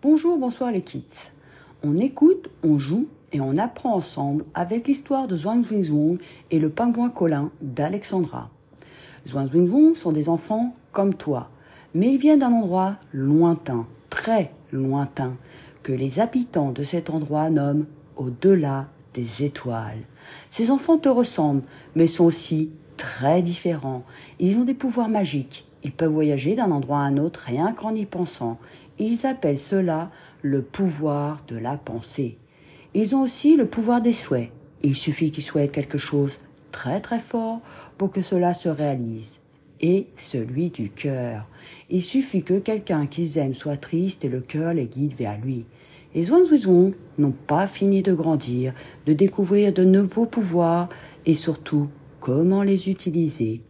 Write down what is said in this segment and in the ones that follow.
Bonjour, bonsoir les kids. On écoute, on joue et on apprend ensemble avec l'histoire de Zhuang Zwing et le pingouin Colin d'Alexandra. Zhuang Zwing sont des enfants comme toi, mais ils viennent d'un endroit lointain, très lointain, que les habitants de cet endroit nomment au-delà des étoiles. Ces enfants te ressemblent, mais sont aussi très différents. Ils ont des pouvoirs magiques. Ils peuvent voyager d'un endroit à un autre rien qu'en y pensant. Ils appellent cela le pouvoir de la pensée. Ils ont aussi le pouvoir des souhaits. Il suffit qu'ils souhaitent quelque chose très très fort pour que cela se réalise. Et celui du cœur. Il suffit que quelqu'un qu'ils aiment soit triste et le cœur les guide vers lui. Les Zhuangzhuizhong n'ont pas fini de grandir, de découvrir de nouveaux pouvoirs et surtout comment les utiliser.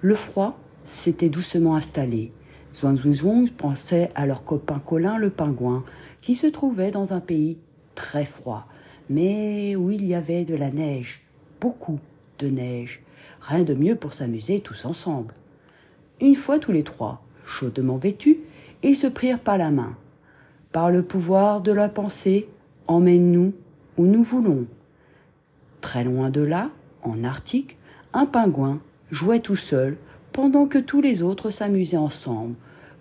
Le froid s'était doucement installé. Zhuangzhuizhong pensait à leur copain Colin le pingouin, qui se trouvait dans un pays très froid, mais où il y avait de la neige, beaucoup de neige. Rien de mieux pour s'amuser tous ensemble. Une fois tous les trois, chaudement vêtus, ils se prirent par la main. Par le pouvoir de la pensée, emmène-nous où nous voulons. Très loin de là, en Arctique, un pingouin jouait tout seul pendant que tous les autres s'amusaient ensemble,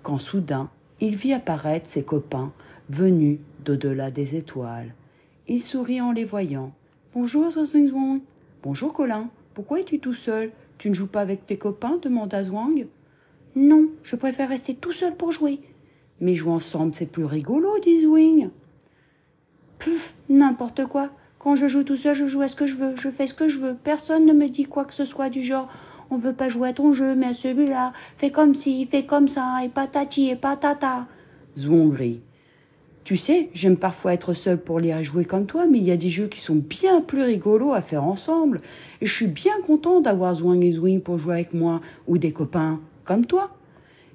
quand soudain il vit apparaître ses copains venus d'au-delà des étoiles. Il sourit en les voyant. Bonjour, Zwing Bonjour, Colin. Pourquoi es-tu tout seul? Tu ne joues pas avec tes copains? demanda Zwang. Non, je préfère rester tout seul pour jouer. Mais jouer ensemble, c'est plus rigolo, dit Zwing. Puf, n'importe quoi. Quand je joue tout seul, je joue à ce que je veux, je fais ce que je veux. Personne ne me dit quoi que ce soit du genre on veut pas jouer à ton jeu, mais à celui-là, fais comme ci, fais comme ça, et patati et patata. Zwongri. Tu sais, j'aime parfois être seul pour lire et jouer comme toi, mais il y a des jeux qui sont bien plus rigolos à faire ensemble. Et je suis bien content d'avoir Zwang et Zwing pour jouer avec moi, ou des copains comme toi.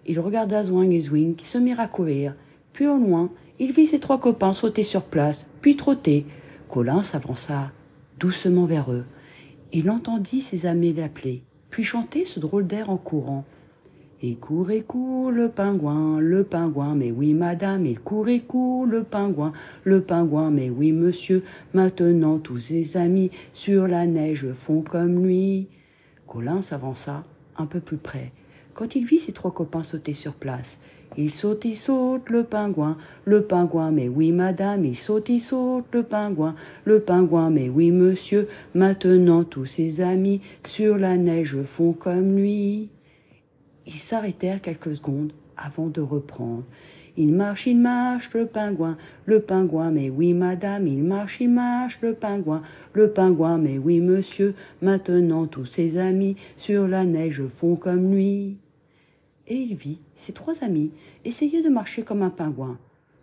Il regarda Zwang et Zwing qui se mirent à courir. Puis au loin, il vit ses trois copains sauter sur place, puis trotter. Colin s'avança doucement vers eux. Il entendit ses amis l'appeler, puis chanter ce drôle d'air en courant. Il court et court le pingouin, le pingouin, mais oui madame, il court et court le pingouin, le pingouin, mais oui monsieur, maintenant tous ses amis sur la neige font comme lui. Colin s'avança un peu plus près. Quand il vit ses trois copains sauter sur place, il saute, il saute, le pingouin, le pingouin, mais oui, madame, il saute, il saute, le pingouin, le pingouin, mais oui, monsieur, maintenant tous ses amis sur la neige font comme lui. Ils s'arrêtèrent quelques secondes avant de reprendre. Il marche, il marche, le pingouin, le pingouin, mais oui, madame, il marche, il marche, le pingouin, le pingouin, mais oui, monsieur, maintenant tous ses amis sur la neige font comme lui et il vit ses trois amis essayer de marcher comme un pingouin.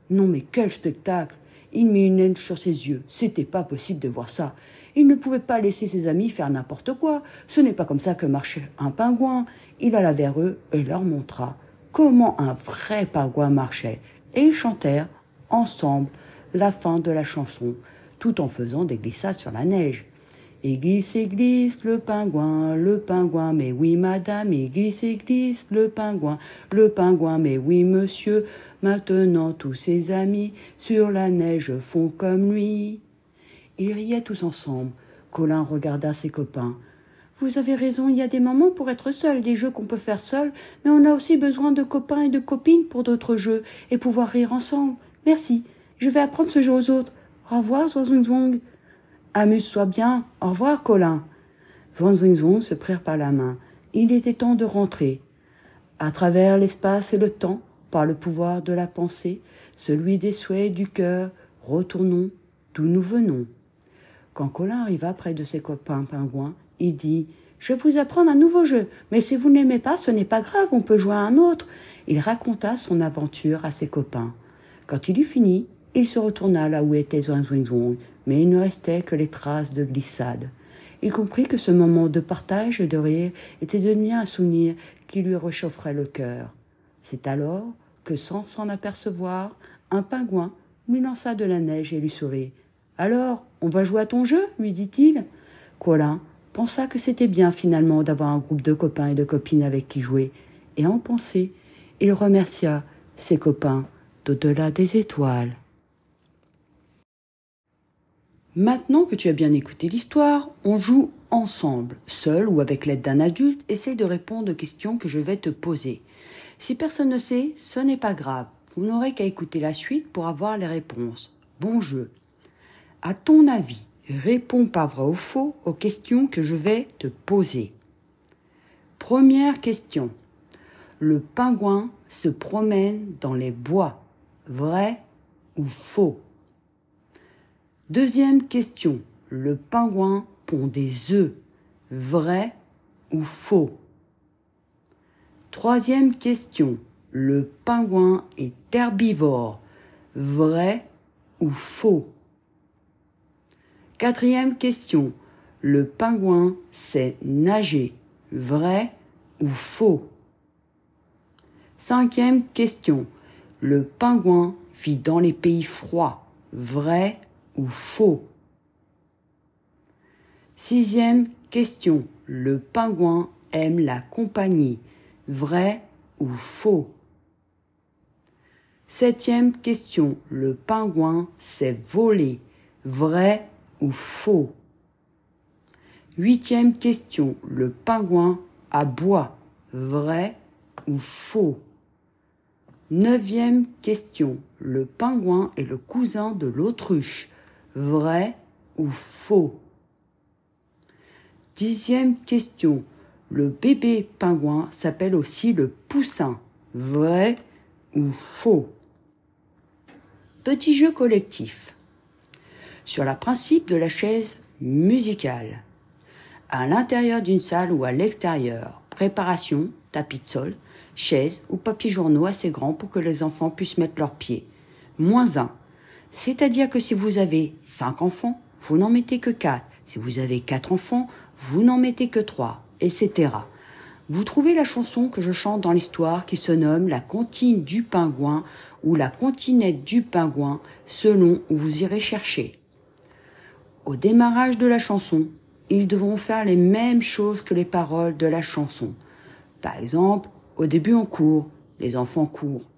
Non mais quel spectacle Il mit une haine sur ses yeux. C'était pas possible de voir ça. Il ne pouvait pas laisser ses amis faire n'importe quoi. Ce n'est pas comme ça que marchait un pingouin. Il alla vers eux et leur montra comment un vrai pingouin marchait. Et ils chantèrent ensemble la fin de la chanson, tout en faisant des glissades sur la neige. Et glisse le pingouin, le pingouin, mais oui madame, et glisse le pingouin, le pingouin, mais oui monsieur, maintenant tous ses amis sur la neige font comme lui. Ils riaient tous ensemble. Colin regarda ses copains. Vous avez raison, il y a des moments pour être seul, des jeux qu'on peut faire seul, mais on a aussi besoin de copains et de copines pour d'autres jeux, et pouvoir rire ensemble. Merci. Je vais apprendre ce jeu aux autres. Au revoir. Amuse-toi bien. Au revoir, Colin. Zwang se prirent par la main. Il était temps de rentrer. À travers l'espace et le temps, par le pouvoir de la pensée, celui des souhaits du cœur, retournons d'où nous venons. Quand Colin arriva près de ses copains pingouins, il dit Je vous apprendre un nouveau jeu, mais si vous n'aimez pas, ce n'est pas grave, on peut jouer à un autre. Il raconta son aventure à ses copains. Quand il eut fini, il se retourna là où était mais il ne restait que les traces de glissade. Il comprit que ce moment de partage et de rire était devenu un souvenir qui lui réchaufferait le cœur. C'est alors que, sans s'en apercevoir, un pingouin lui lança de la neige et lui sourit. Alors, on va jouer à ton jeu? lui dit-il. Colin pensa que c'était bien finalement d'avoir un groupe de copains et de copines avec qui jouer, et en pensée, il remercia ses copains d'au-delà des étoiles. Maintenant que tu as bien écouté l'histoire, on joue ensemble, seul ou avec l'aide d'un adulte, essaye de répondre aux questions que je vais te poser. Si personne ne sait, ce n'est pas grave. Vous n'aurez qu'à écouter la suite pour avoir les réponses. Bon jeu. À ton avis, réponds par vrai ou faux aux questions que je vais te poser. Première question. Le pingouin se promène dans les bois. Vrai ou faux? Deuxième question. Le pingouin pond des œufs. Vrai ou faux? Troisième question. Le pingouin est herbivore. Vrai ou faux? Quatrième question. Le pingouin sait nager. Vrai ou faux? Cinquième question. Le pingouin vit dans les pays froids. Vrai Sixième question. Le pingouin aime la compagnie. Vrai ou faux? Septième question. Le pingouin sait voler. Vrai ou faux? Huitième question. Le pingouin aboie. Vrai ou faux? Neuvième question. Le pingouin est le cousin de l'autruche. Vrai ou faux? Dixième question. Le bébé pingouin s'appelle aussi le poussin. Vrai ou faux? Petit jeu collectif. Sur le principe de la chaise musicale. À l'intérieur d'une salle ou à l'extérieur. Préparation, tapis de sol, chaise ou papier journaux assez grand pour que les enfants puissent mettre leurs pieds. Moins un. C'est-à-dire que si vous avez cinq enfants, vous n'en mettez que quatre. Si vous avez quatre enfants, vous n'en mettez que trois, etc. Vous trouvez la chanson que je chante dans l'histoire qui se nomme La comptine du pingouin ou La continette du pingouin selon où vous irez chercher. Au démarrage de la chanson, ils devront faire les mêmes choses que les paroles de la chanson. Par exemple, au début on court, les enfants courent.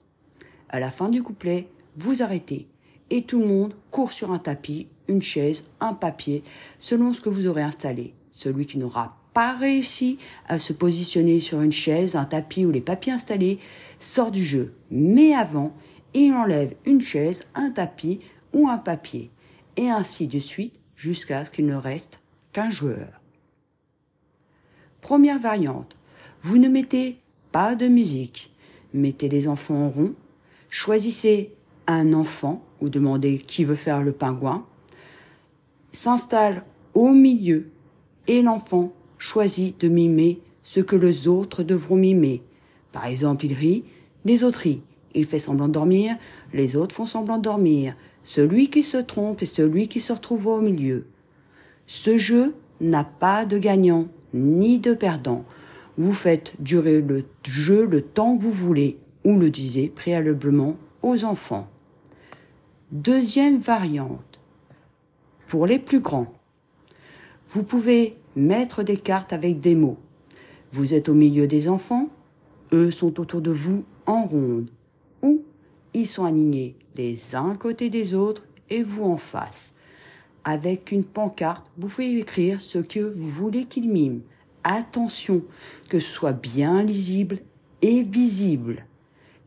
À la fin du couplet, vous arrêtez et tout le monde court sur un tapis, une chaise, un papier, selon ce que vous aurez installé. Celui qui n'aura pas réussi à se positionner sur une chaise, un tapis ou les papiers installés sort du jeu. Mais avant, il enlève une chaise, un tapis ou un papier. Et ainsi de suite jusqu'à ce qu'il ne reste qu'un joueur. Première variante. Vous ne mettez pas de musique. Mettez les enfants en rond. Choisissez un enfant ou demandez qui veut faire le pingouin. S'installe au milieu et l'enfant choisit de mimer ce que les autres devront mimer. Par exemple, il rit, les autres rient. Il fait semblant de dormir, les autres font semblant de dormir. Celui qui se trompe est celui qui se retrouve au milieu. Ce jeu n'a pas de gagnant ni de perdant. Vous faites durer le jeu le temps que vous voulez ou le disiez préalablement aux enfants. Deuxième variante. Pour les plus grands. Vous pouvez mettre des cartes avec des mots. Vous êtes au milieu des enfants, eux sont autour de vous en ronde, ou ils sont alignés les uns côté des autres et vous en face. Avec une pancarte, vous pouvez écrire ce que vous voulez qu'ils miment. Attention que ce soit bien lisible et visible.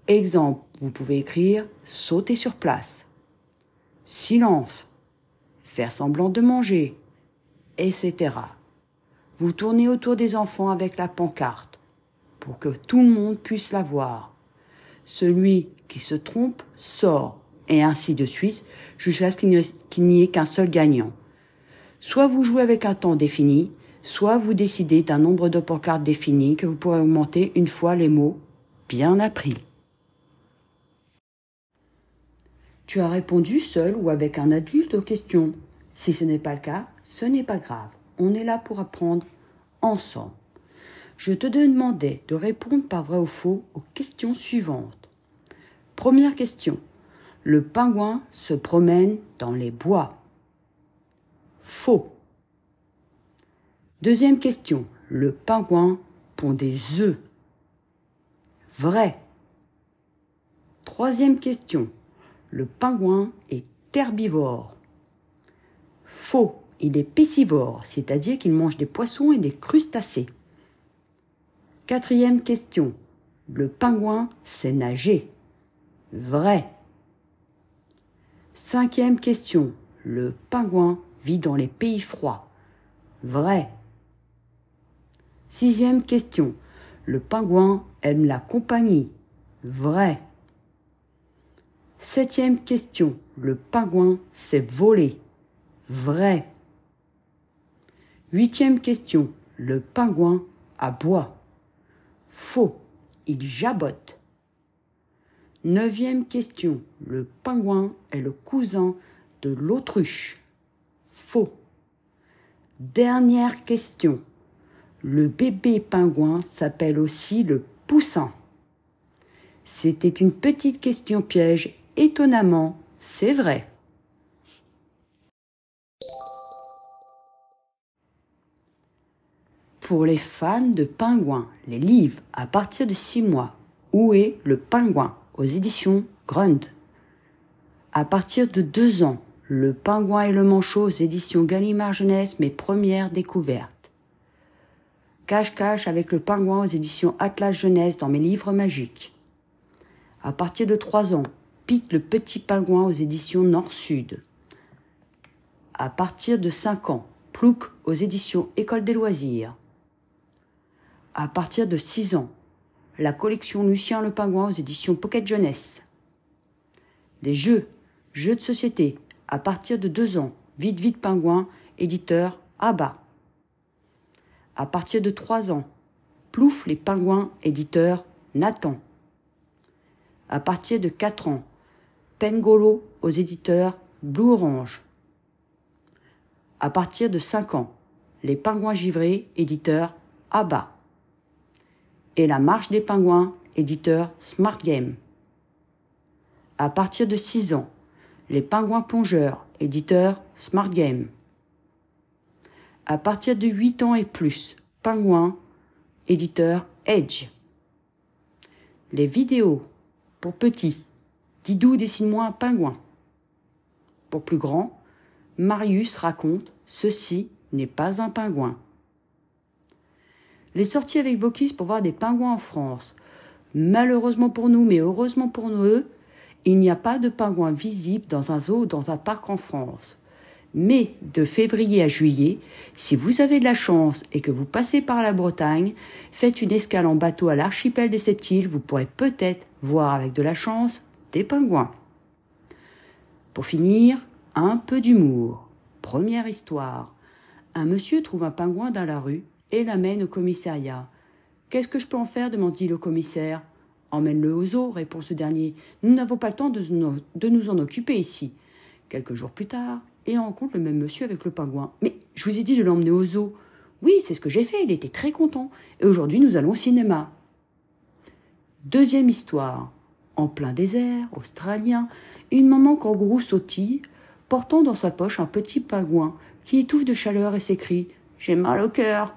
Exemple, vous pouvez écrire sauter sur place, silence, faire semblant de manger, etc. Vous tournez autour des enfants avec la pancarte pour que tout le monde puisse la voir. Celui qui se trompe sort, et ainsi de suite, jusqu'à ce qu'il n'y ait qu'un seul gagnant. Soit vous jouez avec un temps défini, soit vous décidez d'un nombre de pancartes défini que vous pourrez augmenter une fois les mots bien appris. Tu as répondu seul ou avec un adulte aux questions. Si ce n'est pas le cas, ce n'est pas grave. On est là pour apprendre ensemble. Je te demandais de répondre par vrai ou faux aux questions suivantes. Première question. Le pingouin se promène dans les bois. Faux. Deuxième question. Le pingouin pond des œufs. Vrai. Troisième question. Le pingouin est herbivore. Faux, il est piscivore, c'est-à-dire qu'il mange des poissons et des crustacés. Quatrième question. Le pingouin sait nager. Vrai. Cinquième question. Le pingouin vit dans les pays froids. Vrai. Sixième question. Le pingouin aime la compagnie. Vrai. Septième question. Le pingouin sait voler. Vrai. Huitième question. Le pingouin aboie. Faux. Il jabote. Neuvième question. Le pingouin est le cousin de l'autruche. Faux. Dernière question. Le bébé pingouin s'appelle aussi le poussin. C'était une petite question piège. Étonnamment, c'est vrai. Pour les fans de pingouins, les livres à partir de 6 mois. Où est le pingouin aux éditions Grund? À partir de 2 ans, Le pingouin et le manchot aux éditions Gallimard Jeunesse, mes premières découvertes. Cache-cache avec le pingouin aux éditions Atlas Jeunesse dans mes livres magiques. À partir de 3 ans, Pete le petit pingouin aux éditions Nord-Sud. À partir de 5 ans, Plouc aux éditions École des loisirs. À partir de 6 ans, la collection Lucien le pingouin aux éditions Pocket Jeunesse. Les jeux, jeux de société, à partir de 2 ans, Vite Vite Pingouin, éditeur ABBA. À partir de 3 ans, Plouf les pingouins, éditeur Nathan. À partir de 4 ans, Pengolo aux éditeurs Blue Orange. À partir de 5 ans, Les pingouins givrés, éditeur ABBA. Et La marche des pingouins, éditeur Smart Game. À partir de 6 ans, Les pingouins plongeurs, éditeur Smart Game. À partir de 8 ans et plus, Pingouin, éditeur Edge. Les vidéos pour petits, Didou dessine-moi un pingouin. Pour plus grand, Marius raconte Ceci n'est pas un pingouin. Les sorties avec Vokis pour voir des pingouins en France. Malheureusement pour nous, mais heureusement pour eux, il n'y a pas de pingouins visibles dans un zoo ou dans un parc en France. Mais de février à juillet, si vous avez de la chance et que vous passez par la Bretagne, faites une escale en bateau à l'archipel des sept îles, vous pourrez peut-être voir avec de la chance pingouins. Pour finir, un peu d'humour. Première histoire. Un monsieur trouve un pingouin dans la rue et l'amène au commissariat. Qu'est-ce que je peux en faire demande-t-il au commissaire. Emmène-le au zoo, répond ce dernier. Nous n'avons pas le temps de nous en occuper ici. Quelques jours plus tard, il rencontre le même monsieur avec le pingouin. Mais je vous ai dit de l'emmener au zoo. Oui, c'est ce que j'ai fait, il était très content. Et aujourd'hui, nous allons au cinéma. Deuxième histoire. En plein désert, australien, une maman kangourou sautille, portant dans sa poche un petit pingouin qui étouffe de chaleur et s'écrie J'ai mal au cœur.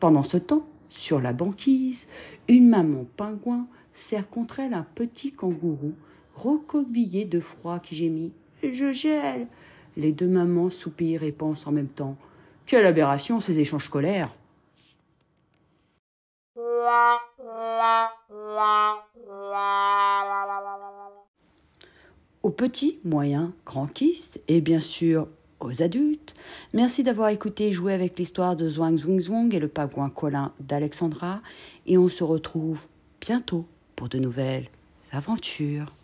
Pendant ce temps, sur la banquise, une maman pingouin serre contre elle un petit kangourou, recroquevillé de froid qui gémit Je gèle. Les deux mamans soupirent et pensent en même temps Quelle aberration ces échanges scolaires Aux petits, moyens, grands kistes et bien sûr aux adultes, merci d'avoir écouté et joué avec l'histoire de Zwang Zwing Zwang et le pingouin Colin d'Alexandra et on se retrouve bientôt pour de nouvelles aventures.